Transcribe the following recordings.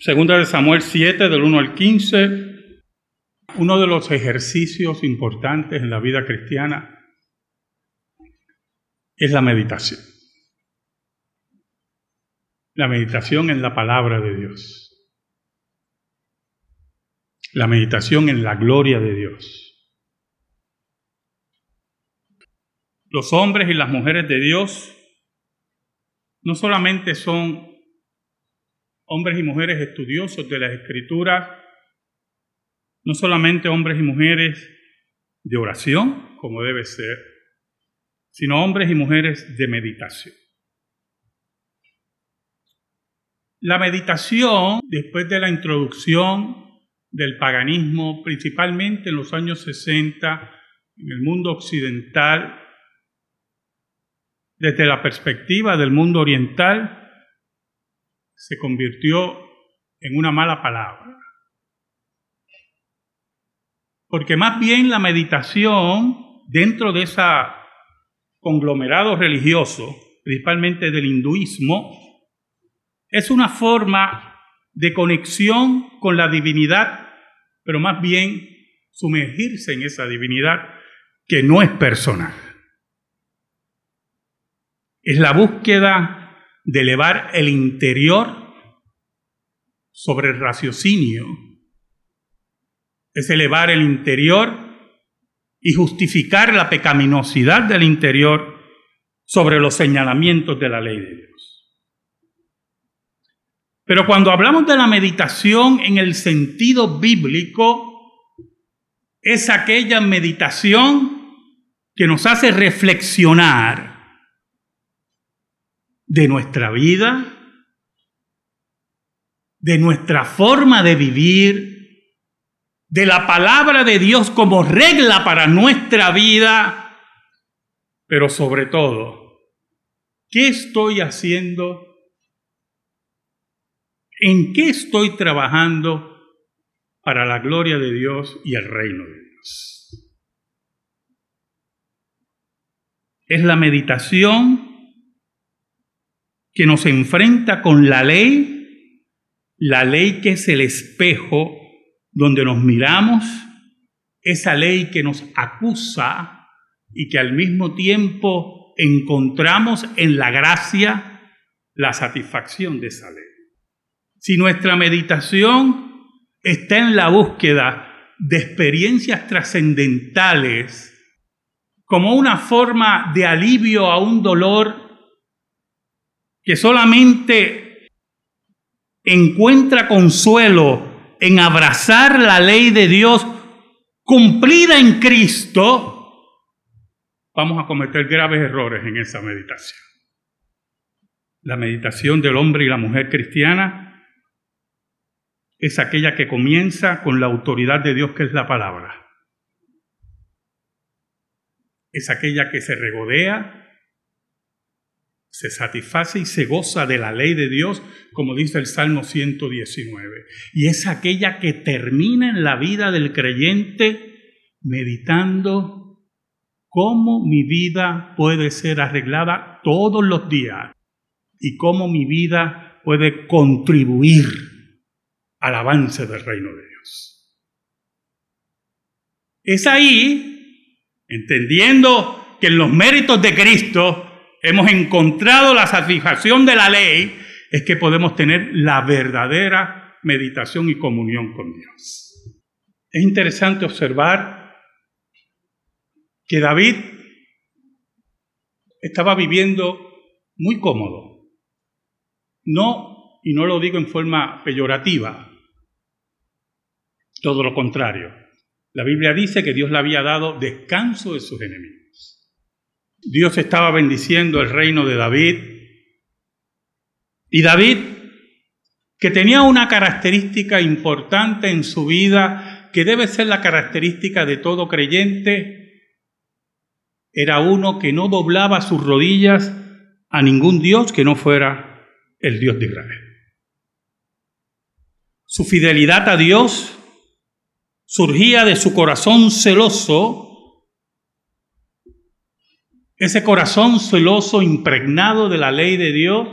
Segunda de Samuel 7, del 1 al 15, uno de los ejercicios importantes en la vida cristiana es la meditación. La meditación en la palabra de Dios. La meditación en la gloria de Dios. Los hombres y las mujeres de Dios no solamente son hombres y mujeres estudiosos de las escrituras, no solamente hombres y mujeres de oración, como debe ser, sino hombres y mujeres de meditación. La meditación, después de la introducción del paganismo, principalmente en los años 60, en el mundo occidental, desde la perspectiva del mundo oriental, se convirtió en una mala palabra. Porque más bien la meditación dentro de ese conglomerado religioso, principalmente del hinduismo, es una forma de conexión con la divinidad, pero más bien sumergirse en esa divinidad que no es personal. Es la búsqueda de elevar el interior sobre el raciocinio. Es elevar el interior y justificar la pecaminosidad del interior sobre los señalamientos de la ley de Dios. Pero cuando hablamos de la meditación en el sentido bíblico, es aquella meditación que nos hace reflexionar de nuestra vida, de nuestra forma de vivir, de la palabra de Dios como regla para nuestra vida, pero sobre todo, ¿qué estoy haciendo? ¿En qué estoy trabajando para la gloria de Dios y el reino de Dios? Es la meditación que nos enfrenta con la ley, la ley que es el espejo donde nos miramos, esa ley que nos acusa y que al mismo tiempo encontramos en la gracia la satisfacción de esa ley. Si nuestra meditación está en la búsqueda de experiencias trascendentales como una forma de alivio a un dolor que solamente encuentra consuelo en abrazar la ley de Dios cumplida en Cristo, vamos a cometer graves errores en esa meditación. La meditación del hombre y la mujer cristiana es aquella que comienza con la autoridad de Dios que es la palabra. Es aquella que se regodea se satisface y se goza de la ley de Dios, como dice el Salmo 119. Y es aquella que termina en la vida del creyente meditando cómo mi vida puede ser arreglada todos los días y cómo mi vida puede contribuir al avance del reino de Dios. Es ahí, entendiendo que en los méritos de Cristo hemos encontrado la satisfacción de la ley, es que podemos tener la verdadera meditación y comunión con Dios. Es interesante observar que David estaba viviendo muy cómodo. No, y no lo digo en forma peyorativa, todo lo contrario. La Biblia dice que Dios le había dado descanso de sus enemigos. Dios estaba bendiciendo el reino de David. Y David, que tenía una característica importante en su vida, que debe ser la característica de todo creyente, era uno que no doblaba sus rodillas a ningún Dios que no fuera el Dios de Israel. Su fidelidad a Dios surgía de su corazón celoso ese corazón celoso impregnado de la ley de Dios,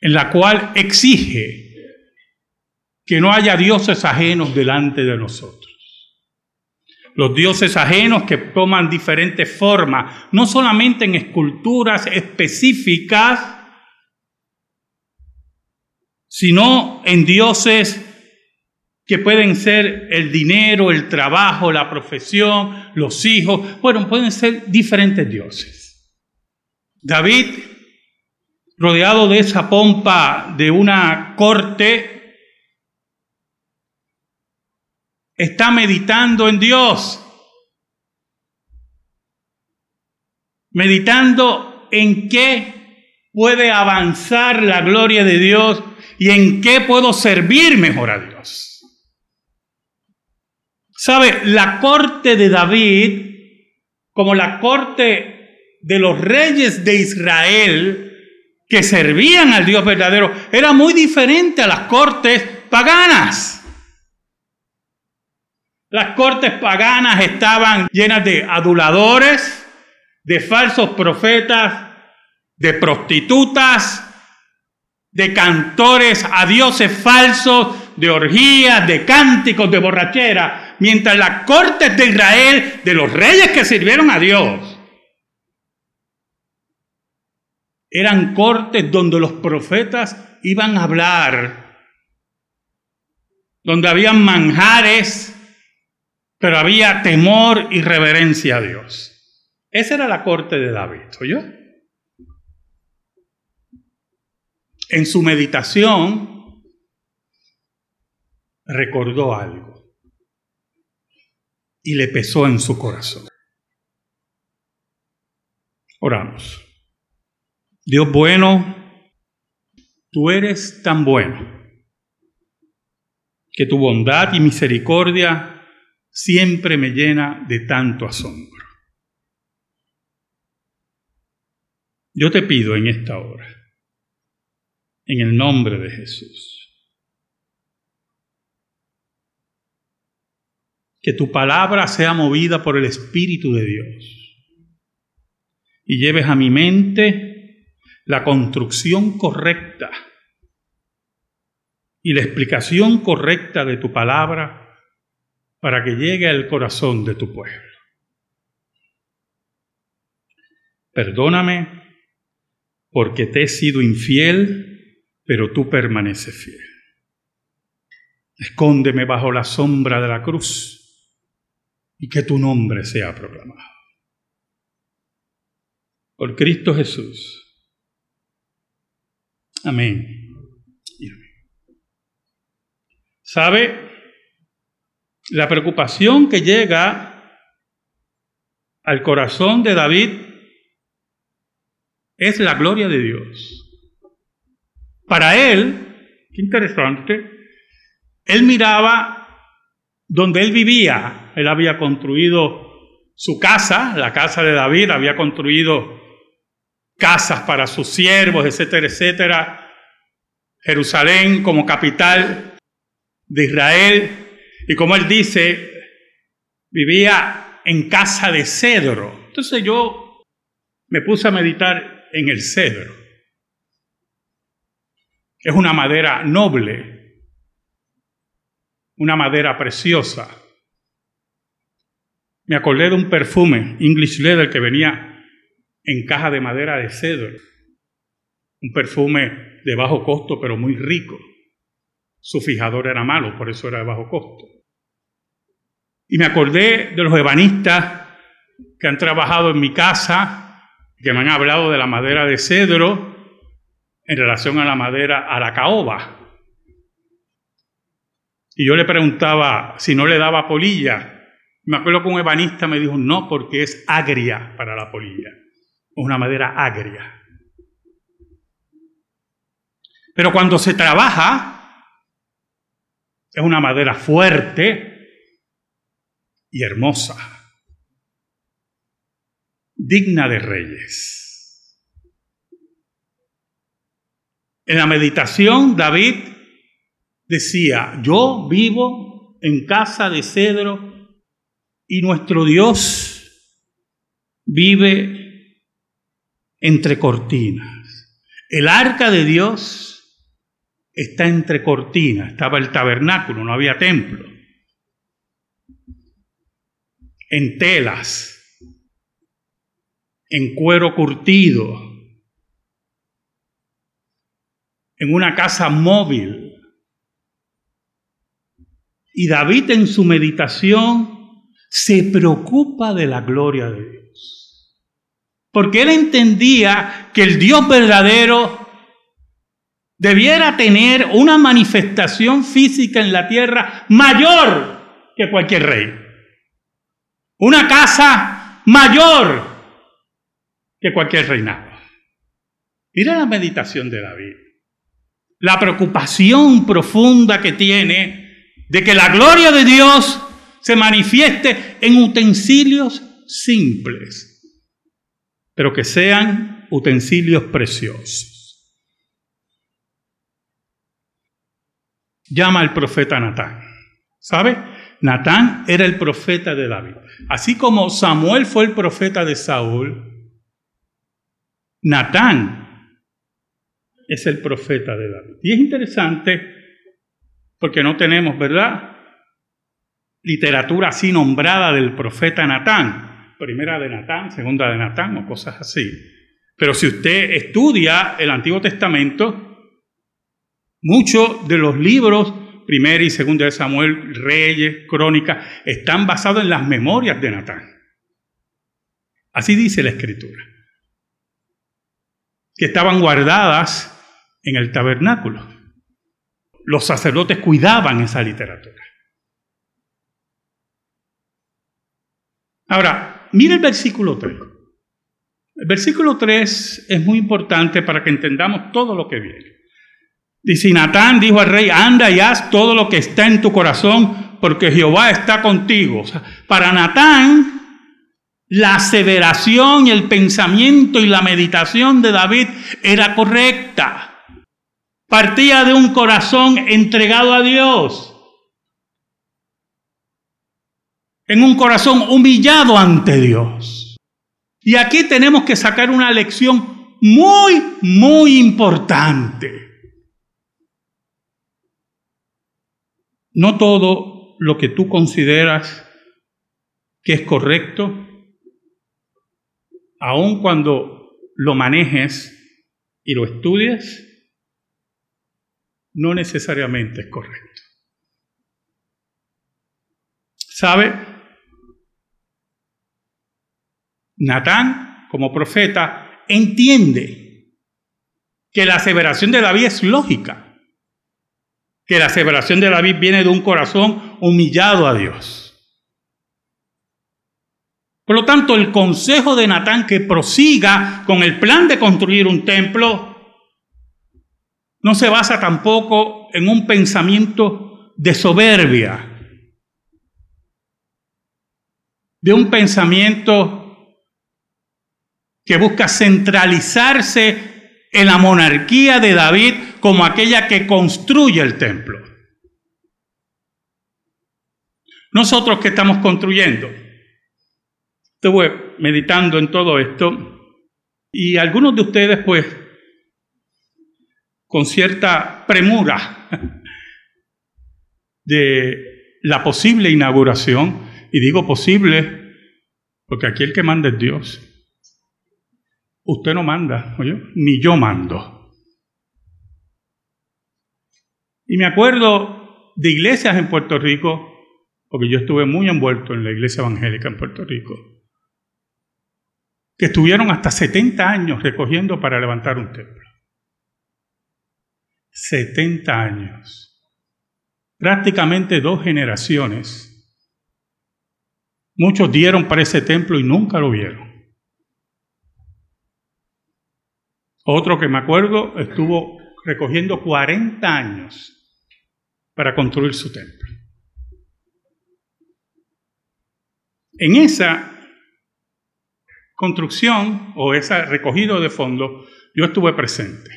en la cual exige que no haya dioses ajenos delante de nosotros. Los dioses ajenos que toman diferentes formas, no solamente en esculturas específicas, sino en dioses que pueden ser el dinero, el trabajo, la profesión, los hijos, bueno, pueden ser diferentes dioses. David, rodeado de esa pompa de una corte, está meditando en Dios, meditando en qué puede avanzar la gloria de Dios y en qué puedo servir mejor a Dios. ¿Sabe? La corte de David, como la corte de los reyes de Israel que servían al Dios verdadero, era muy diferente a las cortes paganas. Las cortes paganas estaban llenas de aduladores, de falsos profetas, de prostitutas, de cantores a dioses falsos, de orgías, de cánticos, de borrachera, mientras las cortes de Israel, de los reyes que sirvieron a Dios, eran cortes donde los profetas iban a hablar, donde habían manjares, pero había temor y reverencia a Dios. Esa era la corte de David, ¿oyó? En su meditación recordó algo y le pesó en su corazón. Oramos. Dios bueno, tú eres tan bueno que tu bondad y misericordia siempre me llena de tanto asombro. Yo te pido en esta hora en el nombre de Jesús. Que tu palabra sea movida por el Espíritu de Dios y lleves a mi mente la construcción correcta y la explicación correcta de tu palabra para que llegue al corazón de tu pueblo. Perdóname porque te he sido infiel pero tú permaneces fiel. Escóndeme bajo la sombra de la cruz y que tu nombre sea proclamado. Por Cristo Jesús. Amén. ¿Sabe? La preocupación que llega al corazón de David es la gloria de Dios. Para él, qué interesante, él miraba donde él vivía. Él había construido su casa, la casa de David, había construido casas para sus siervos, etcétera, etcétera. Jerusalén como capital de Israel. Y como él dice, vivía en casa de cedro. Entonces yo me puse a meditar en el cedro. Es una madera noble, una madera preciosa. Me acordé de un perfume, English Leather, que venía en caja de madera de cedro. Un perfume de bajo costo, pero muy rico. Su fijador era malo, por eso era de bajo costo. Y me acordé de los ebanistas que han trabajado en mi casa, que me han hablado de la madera de cedro en relación a la madera, a la caoba. Y yo le preguntaba si no le daba polilla. Me acuerdo que un ebanista me dijo, no, porque es agria para la polilla. Es una madera agria. Pero cuando se trabaja, es una madera fuerte y hermosa, digna de reyes. En la meditación, David decía, yo vivo en casa de cedro y nuestro Dios vive entre cortinas. El arca de Dios está entre cortinas, estaba el tabernáculo, no había templo. En telas, en cuero curtido, en una casa móvil. Y David en su meditación se preocupa de la gloria de Dios. Porque él entendía que el Dios verdadero debiera tener una manifestación física en la tierra mayor que cualquier rey. Una casa mayor que cualquier reinado. Mira la meditación de David. La preocupación profunda que tiene de que la gloria de Dios se manifieste en utensilios simples, pero que sean utensilios preciosos. llama al profeta Natán. ¿Sabe? Natán era el profeta de David. Así como Samuel fue el profeta de Saúl, Natán es el profeta de David. Y es interesante porque no tenemos, ¿verdad? Literatura así nombrada del profeta Natán. Primera de Natán, segunda de Natán o cosas así. Pero si usted estudia el Antiguo Testamento, Muchos de los libros, primera y segunda de Samuel, Reyes, Crónicas, están basados en las memorias de Natán. Así dice la escritura. Que estaban guardadas en el tabernáculo. Los sacerdotes cuidaban esa literatura. Ahora, mire el versículo 3. El versículo 3 es muy importante para que entendamos todo lo que viene. Dice Natán dijo al rey, anda y haz todo lo que está en tu corazón, porque Jehová está contigo. para Natán, la aseveración el pensamiento y la meditación de David era correcta. Partía de un corazón entregado a Dios. En un corazón humillado ante Dios. Y aquí tenemos que sacar una lección muy, muy importante. No todo lo que tú consideras que es correcto, aun cuando lo manejes y lo estudies, no necesariamente es correcto. ¿Sabe? Natán, como profeta, entiende que la aseveración de David es lógica que la aseveración de David viene de un corazón humillado a Dios. Por lo tanto, el consejo de Natán que prosiga con el plan de construir un templo no se basa tampoco en un pensamiento de soberbia, de un pensamiento que busca centralizarse en la monarquía de David como aquella que construye el templo. Nosotros que estamos construyendo, estuve meditando en todo esto y algunos de ustedes pues con cierta premura de la posible inauguración, y digo posible porque aquí el que manda es Dios. Usted no manda, ni yo mando. Y me acuerdo de iglesias en Puerto Rico, porque yo estuve muy envuelto en la iglesia evangélica en Puerto Rico, que estuvieron hasta 70 años recogiendo para levantar un templo. 70 años. Prácticamente dos generaciones. Muchos dieron para ese templo y nunca lo vieron. Otro que me acuerdo estuvo recogiendo 40 años para construir su templo. En esa construcción o ese recogido de fondo, yo estuve presente.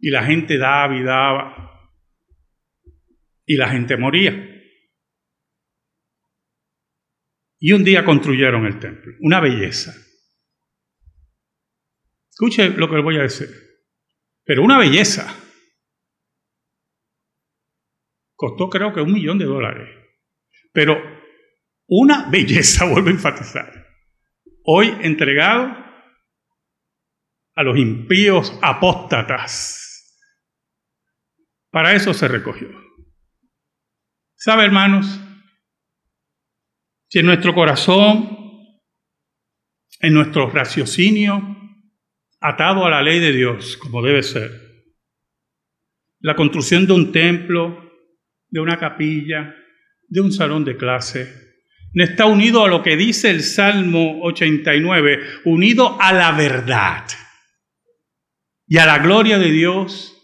Y la gente daba y daba. Y la gente moría. Y un día construyeron el templo. Una belleza. Escuche lo que les voy a decir. Pero una belleza. Costó creo que un millón de dólares. Pero una belleza, vuelvo a enfatizar. Hoy entregado a los impíos apóstatas. Para eso se recogió. ¿Sabe, hermanos? Si en nuestro corazón, en nuestro raciocinio, atado a la ley de Dios, como debe ser, la construcción de un templo, de una capilla, de un salón de clase, no está unido a lo que dice el Salmo 89, unido a la verdad y a la gloria de Dios.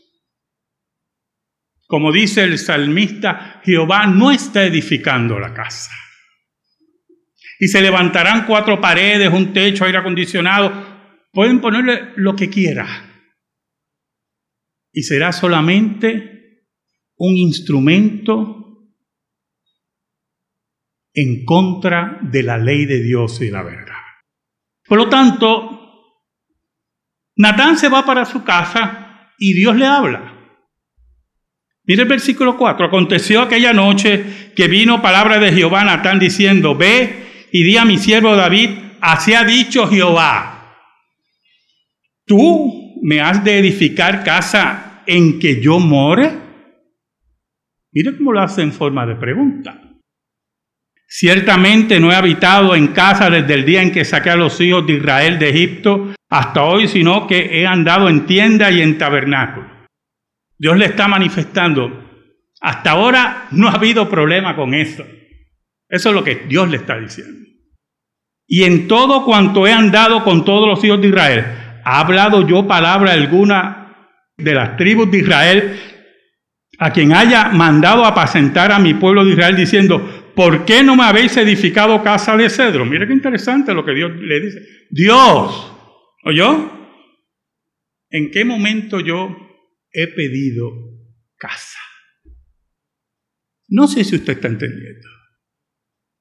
Como dice el salmista, Jehová no está edificando la casa. Y se levantarán cuatro paredes, un techo, aire acondicionado. Pueden ponerle lo que quiera. Y será solamente un instrumento en contra de la ley de Dios y la verdad. Por lo tanto, Natán se va para su casa y Dios le habla. Mire el versículo 4. Aconteció aquella noche que vino palabra de Jehová a Natán diciendo, ve y di a mi siervo David, así ha dicho Jehová, tú me has de edificar casa en que yo more. Mire cómo lo hace en forma de pregunta. Ciertamente no he habitado en casa desde el día en que saqué a los hijos de Israel de Egipto hasta hoy, sino que he andado en tienda y en tabernáculo. Dios le está manifestando, hasta ahora no ha habido problema con eso. Eso es lo que Dios le está diciendo. Y en todo cuanto he andado con todos los hijos de Israel, ¿ha hablado yo palabra alguna de las tribus de Israel a quien haya mandado apacentar a mi pueblo de Israel diciendo, ¿por qué no me habéis edificado casa de cedro? Mire qué interesante lo que Dios le dice. Dios, ¿oyó? ¿En qué momento yo he pedido casa? No sé si usted está entendiendo.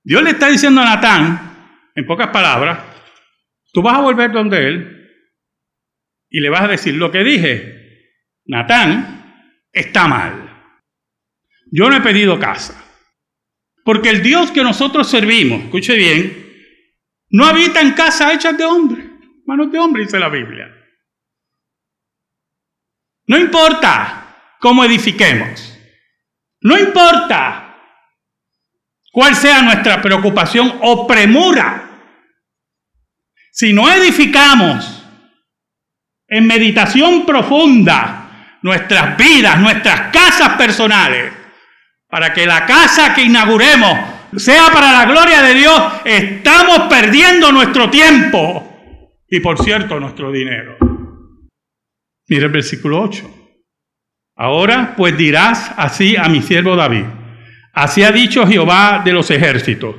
Dios le está diciendo a Natán, en pocas palabras, tú vas a volver donde él y le vas a decir lo que dije. Natán está mal. Yo no he pedido casa. Porque el Dios que nosotros servimos, escuche bien, no habita en casas hechas de hombre, manos de hombre, dice la Biblia. No importa cómo edifiquemos, no importa cuál sea nuestra preocupación o premura, si no edificamos en meditación profunda nuestras vidas, nuestras casas personales, para que la casa que inauguremos sea para la gloria de Dios, estamos perdiendo nuestro tiempo y por cierto nuestro dinero. Mira el versículo 8. Ahora pues dirás así a mi siervo David, así ha dicho Jehová de los ejércitos,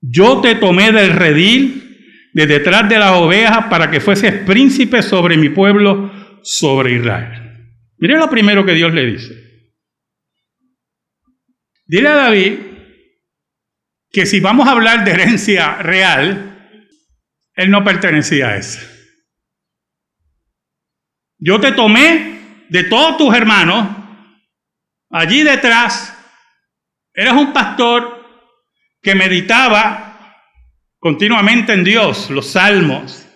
yo te tomé del redil de detrás de las ovejas para que fueses príncipe sobre mi pueblo, sobre Israel. Mire lo primero que Dios le dice. Dile a David que si vamos a hablar de herencia real, él no pertenecía a eso. Yo te tomé de todos tus hermanos, allí detrás, eras un pastor que meditaba continuamente en Dios, los salmos.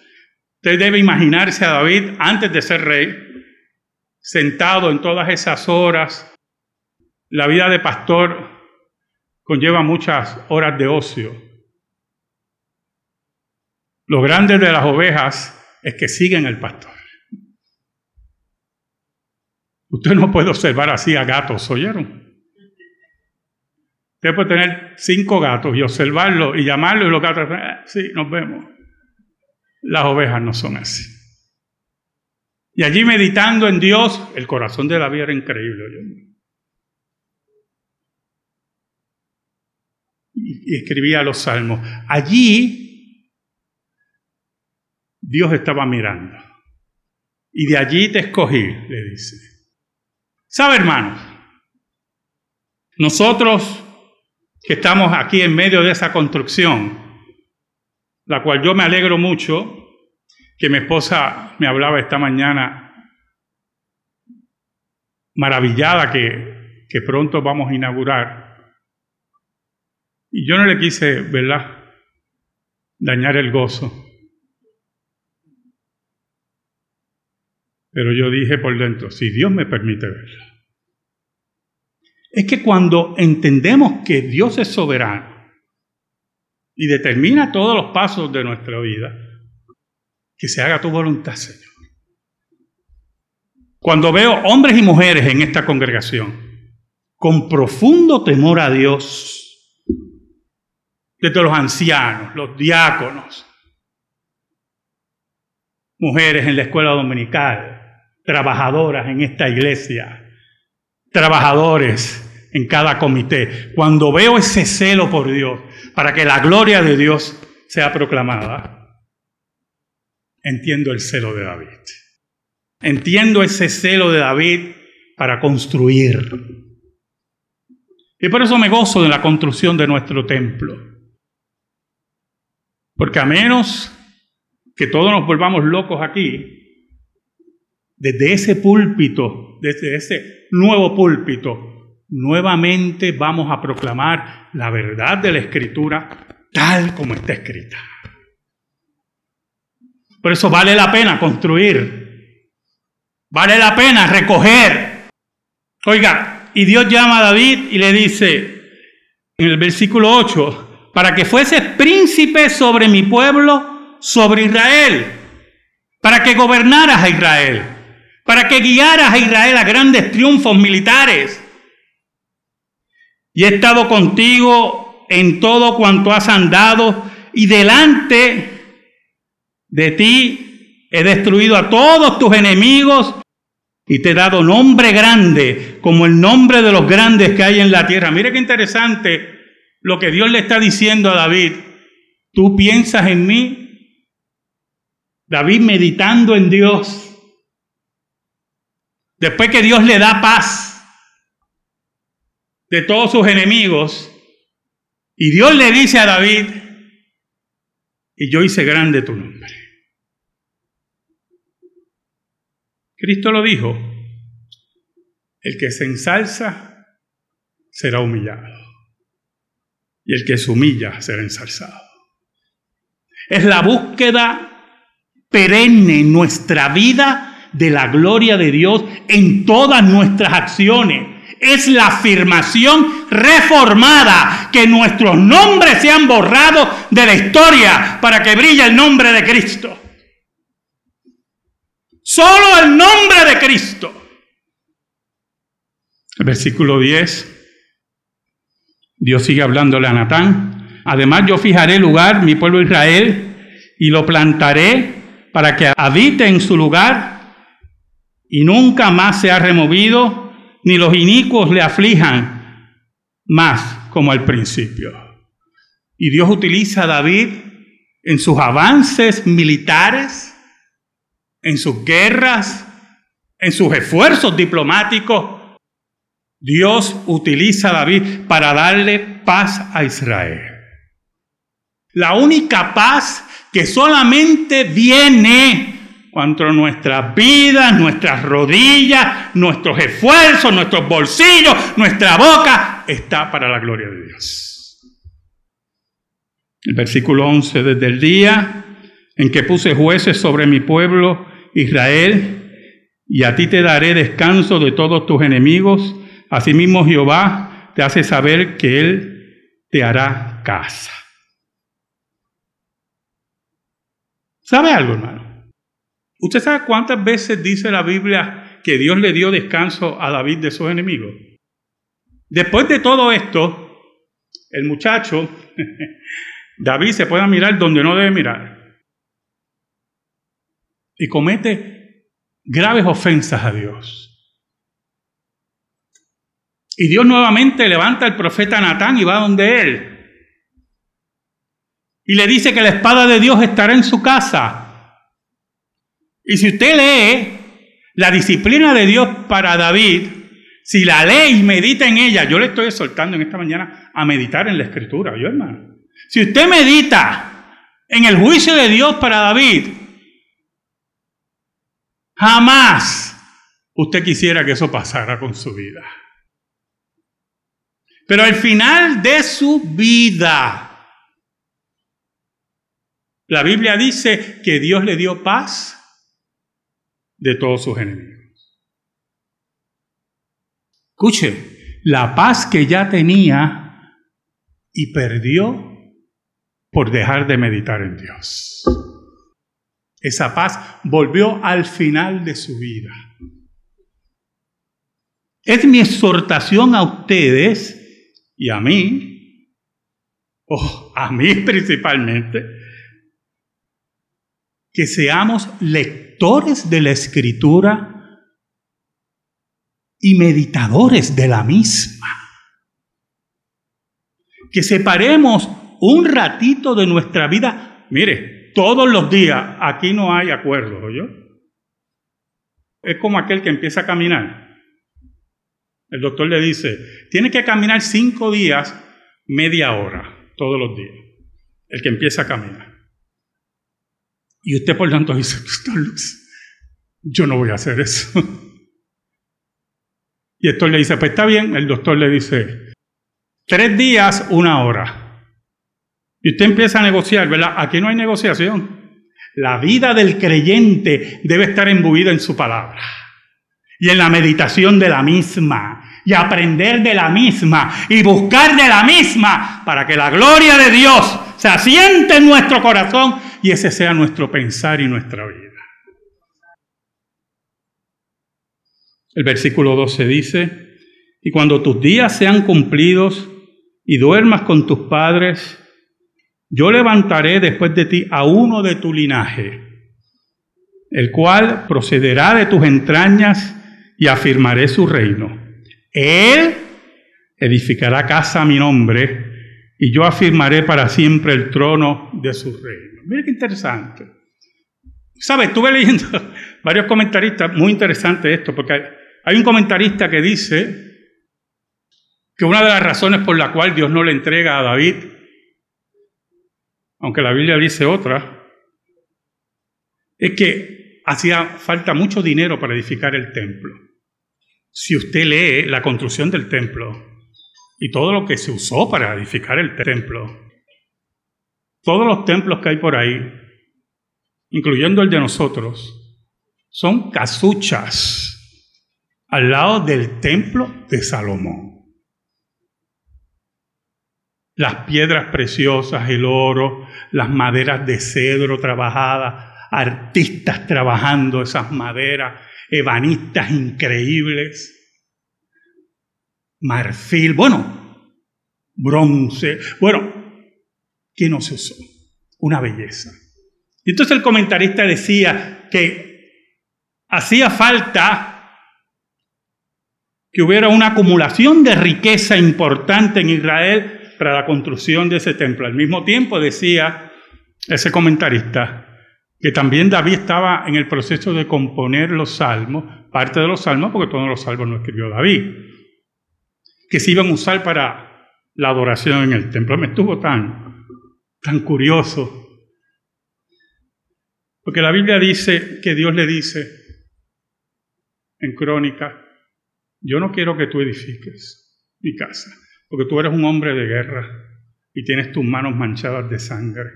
Usted debe imaginarse a David antes de ser rey, sentado en todas esas horas, la vida de pastor conlleva muchas horas de ocio. Lo grande de las ovejas es que siguen el pastor. Usted no puede observar así a gatos, ¿oyeron? Usted puede tener cinco gatos y observarlos y llamarlos y los gatos, ah, sí, nos vemos. Las ovejas no son así. Y allí meditando en Dios, el corazón de la vida era increíble. ¿oyeron? y escribía los salmos. Allí Dios estaba mirando. Y de allí te escogí, le dice. ¿Sabe, hermanos? Nosotros que estamos aquí en medio de esa construcción, la cual yo me alegro mucho, que mi esposa me hablaba esta mañana, maravillada que que pronto vamos a inaugurar. Y yo no le quise, ¿verdad?, dañar el gozo. Pero yo dije por dentro, si Dios me permite verla. Es que cuando entendemos que Dios es soberano y determina todos los pasos de nuestra vida, que se haga tu voluntad, Señor. Cuando veo hombres y mujeres en esta congregación con profundo temor a Dios, desde los ancianos, los diáconos, mujeres en la escuela dominical, trabajadoras en esta iglesia, trabajadores en cada comité, cuando veo ese celo por Dios, para que la gloria de Dios sea proclamada, entiendo el celo de David. Entiendo ese celo de David para construir. Y por eso me gozo de la construcción de nuestro templo. Porque a menos que todos nos volvamos locos aquí, desde ese púlpito, desde ese nuevo púlpito, nuevamente vamos a proclamar la verdad de la escritura tal como está escrita. Por eso vale la pena construir Vale la pena recoger. Oiga, y Dios llama a David y le dice en el versículo 8, para que fuese príncipe sobre mi pueblo, sobre Israel, para que gobernaras a Israel, para que guiaras a Israel a grandes triunfos militares. Y he estado contigo en todo cuanto has andado, y delante de ti he destruido a todos tus enemigos y te he dado nombre grande como el nombre de los grandes que hay en la tierra. Mire qué interesante lo que Dios le está diciendo a David. Tú piensas en mí. David meditando en Dios. Después que Dios le da paz de todos sus enemigos. Y Dios le dice a David, y yo hice grande tu nombre. Cristo lo dijo, el que se ensalza será humillado y el que se humilla será ensalzado. Es la búsqueda perenne en nuestra vida de la gloria de Dios en todas nuestras acciones. Es la afirmación reformada que nuestros nombres sean borrados de la historia para que brille el nombre de Cristo. Solo el nombre de Cristo. Versículo 10. Dios sigue hablándole a Natán. Además yo fijaré lugar, mi pueblo Israel, y lo plantaré para que habite en su lugar y nunca más sea removido, ni los inicuos le aflijan más como al principio. Y Dios utiliza a David en sus avances militares en sus guerras, en sus esfuerzos diplomáticos, Dios utiliza a David para darle paz a Israel. La única paz que solamente viene cuando nuestras vidas, nuestras rodillas, nuestros esfuerzos, nuestros bolsillos, nuestra boca está para la gloria de Dios. El versículo 11, desde el día en que puse jueces sobre mi pueblo Israel, y a ti te daré descanso de todos tus enemigos. Asimismo Jehová te hace saber que Él te hará casa. ¿Sabe algo, hermano? ¿Usted sabe cuántas veces dice la Biblia que Dios le dio descanso a David de sus enemigos? Después de todo esto, el muchacho, David se puede mirar donde no debe mirar y comete graves ofensas a Dios. Y Dios nuevamente levanta al profeta Natán y va donde él. Y le dice que la espada de Dios estará en su casa. Y si usted lee la disciplina de Dios para David, si la lee y medita en ella, yo le estoy exhortando en esta mañana a meditar en la escritura, yo hermano. Si usted medita en el juicio de Dios para David, Jamás usted quisiera que eso pasara con su vida. Pero al final de su vida, la Biblia dice que Dios le dio paz de todos sus enemigos. Escuche, la paz que ya tenía y perdió por dejar de meditar en Dios. Esa paz volvió al final de su vida. Es mi exhortación a ustedes y a mí, o a mí principalmente, que seamos lectores de la escritura y meditadores de la misma. Que separemos un ratito de nuestra vida. Mire, todos los días aquí no hay acuerdo, yo. Es como aquel que empieza a caminar el doctor le dice, tiene que caminar cinco días, media hora, todos los días, el que empieza a caminar. Y usted por tanto dice, yo no voy a hacer eso. Y el doctor le dice, pues está bien, el doctor le dice, tres días, una hora. Y usted empieza a negociar, ¿verdad? Aquí no hay negociación. La vida del creyente debe estar imbuida en su palabra y en la meditación de la misma y aprender de la misma y buscar de la misma para que la gloria de Dios se asiente en nuestro corazón y ese sea nuestro pensar y nuestra vida. El versículo 12 dice, y cuando tus días sean cumplidos y duermas con tus padres, yo levantaré después de ti a uno de tu linaje, el cual procederá de tus entrañas y afirmaré su reino. Él edificará casa a mi nombre y yo afirmaré para siempre el trono de su reino. Mira qué interesante. ¿Sabes? Estuve leyendo varios comentaristas, muy interesante esto, porque hay un comentarista que dice que una de las razones por la cual Dios no le entrega a David, aunque la Biblia dice otra, es que hacía falta mucho dinero para edificar el templo. Si usted lee la construcción del templo y todo lo que se usó para edificar el templo, todos los templos que hay por ahí, incluyendo el de nosotros, son casuchas al lado del templo de Salomón. Las piedras preciosas, el oro, las maderas de cedro trabajadas, artistas trabajando esas maderas, ebanistas increíbles, marfil, bueno, bronce, bueno, ¿qué no se usó? Una belleza. Y entonces el comentarista decía que hacía falta que hubiera una acumulación de riqueza importante en Israel para la construcción de ese templo. Al mismo tiempo decía ese comentarista que también David estaba en el proceso de componer los salmos, parte de los salmos, porque todos los salmos no escribió David, que se iban a usar para la adoración en el templo. Me estuvo tan, tan curioso, porque la Biblia dice que Dios le dice en crónica, yo no quiero que tú edifiques mi casa, porque tú eres un hombre de guerra y tienes tus manos manchadas de sangre.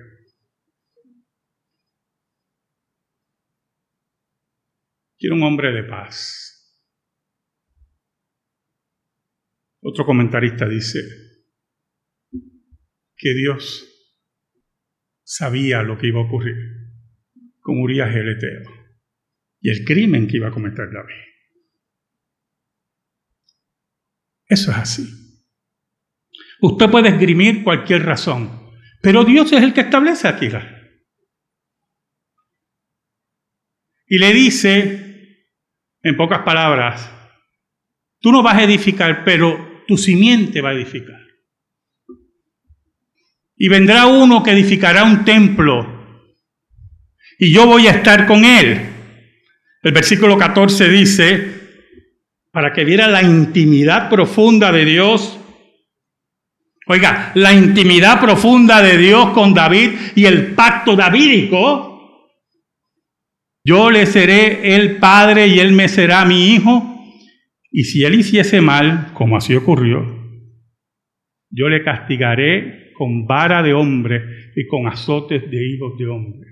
Quiero un hombre de paz. Otro comentarista dice que Dios sabía lo que iba a ocurrir con Urias el Eteo y el crimen que iba a cometer David. Eso es así. Usted puede esgrimir cualquier razón, pero Dios es el que establece aquí. Y le dice en pocas palabras, tú no vas a edificar, pero tu simiente va a edificar. Y vendrá uno que edificará un templo y yo voy a estar con él. El versículo 14 dice, para que viera la intimidad profunda de Dios. Oiga, la intimidad profunda de Dios con David y el pacto davídico yo le seré el padre y él me será mi hijo. Y si él hiciese mal, como así ocurrió, yo le castigaré con vara de hombre y con azotes de hijos de hombre.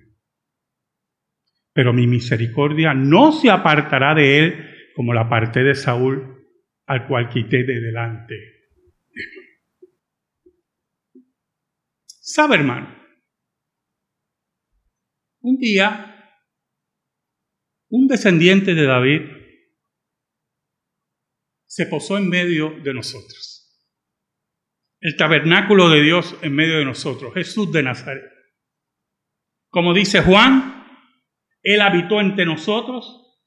Pero mi misericordia no se apartará de él como la parte de Saúl, al cual quité de delante. ¿Sabe, hermano? Un día, un descendiente de David se posó en medio de nosotros el tabernáculo de Dios en medio de nosotros, Jesús de Nazaret. Como dice Juan, Él habitó entre nosotros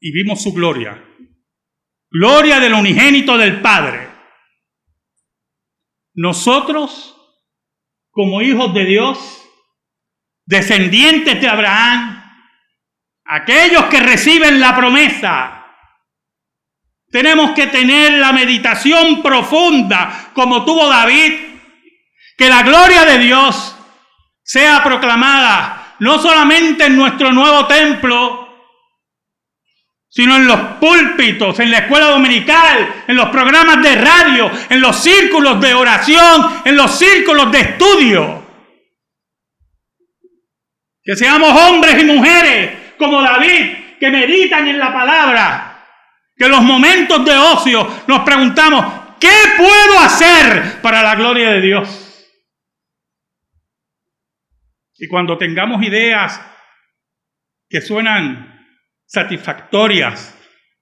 y vimos su gloria. Gloria del unigénito del Padre. Nosotros, como hijos de Dios, descendientes de Abraham, aquellos que reciben la promesa, tenemos que tener la meditación profunda como tuvo David, que la gloria de Dios sea proclamada no solamente en nuestro nuevo templo, sino en los púlpitos, en la escuela dominical, en los programas de radio, en los círculos de oración, en los círculos de estudio. Que seamos hombres y mujeres como David, que meditan en la palabra, que los momentos de ocio nos preguntamos, ¿qué puedo hacer para la gloria de Dios? Y cuando tengamos ideas que suenan satisfactorias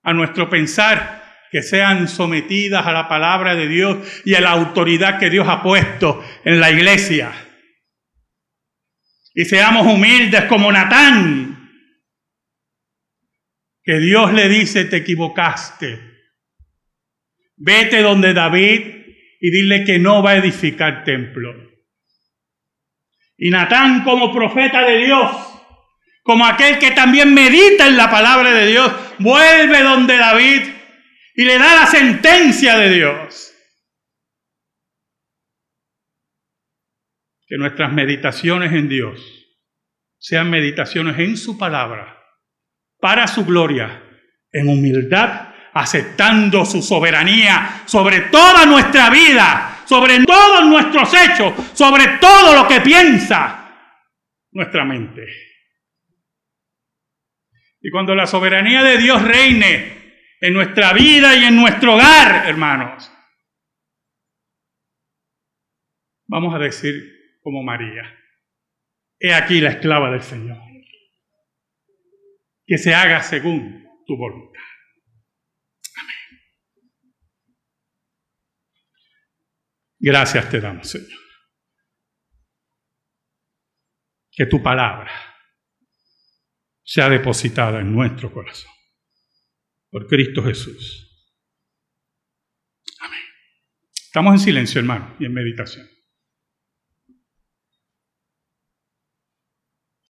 a nuestro pensar, que sean sometidas a la palabra de Dios y a la autoridad que Dios ha puesto en la iglesia. Y seamos humildes como Natán, que Dios le dice, te equivocaste. Vete donde David y dile que no va a edificar templo. Y Natán como profeta de Dios, como aquel que también medita en la palabra de Dios, vuelve donde David y le da la sentencia de Dios. Que nuestras meditaciones en Dios sean meditaciones en su palabra para su gloria, en humildad, aceptando su soberanía sobre toda nuestra vida, sobre todos nuestros hechos, sobre todo lo que piensa nuestra mente. Y cuando la soberanía de Dios reine en nuestra vida y en nuestro hogar, hermanos, vamos a decir como María, he aquí la esclava del Señor que se haga según tu voluntad. Amén. Gracias te damos, Señor. Que tu palabra sea depositada en nuestro corazón. Por Cristo Jesús. Amén. Estamos en silencio, hermano, y en meditación.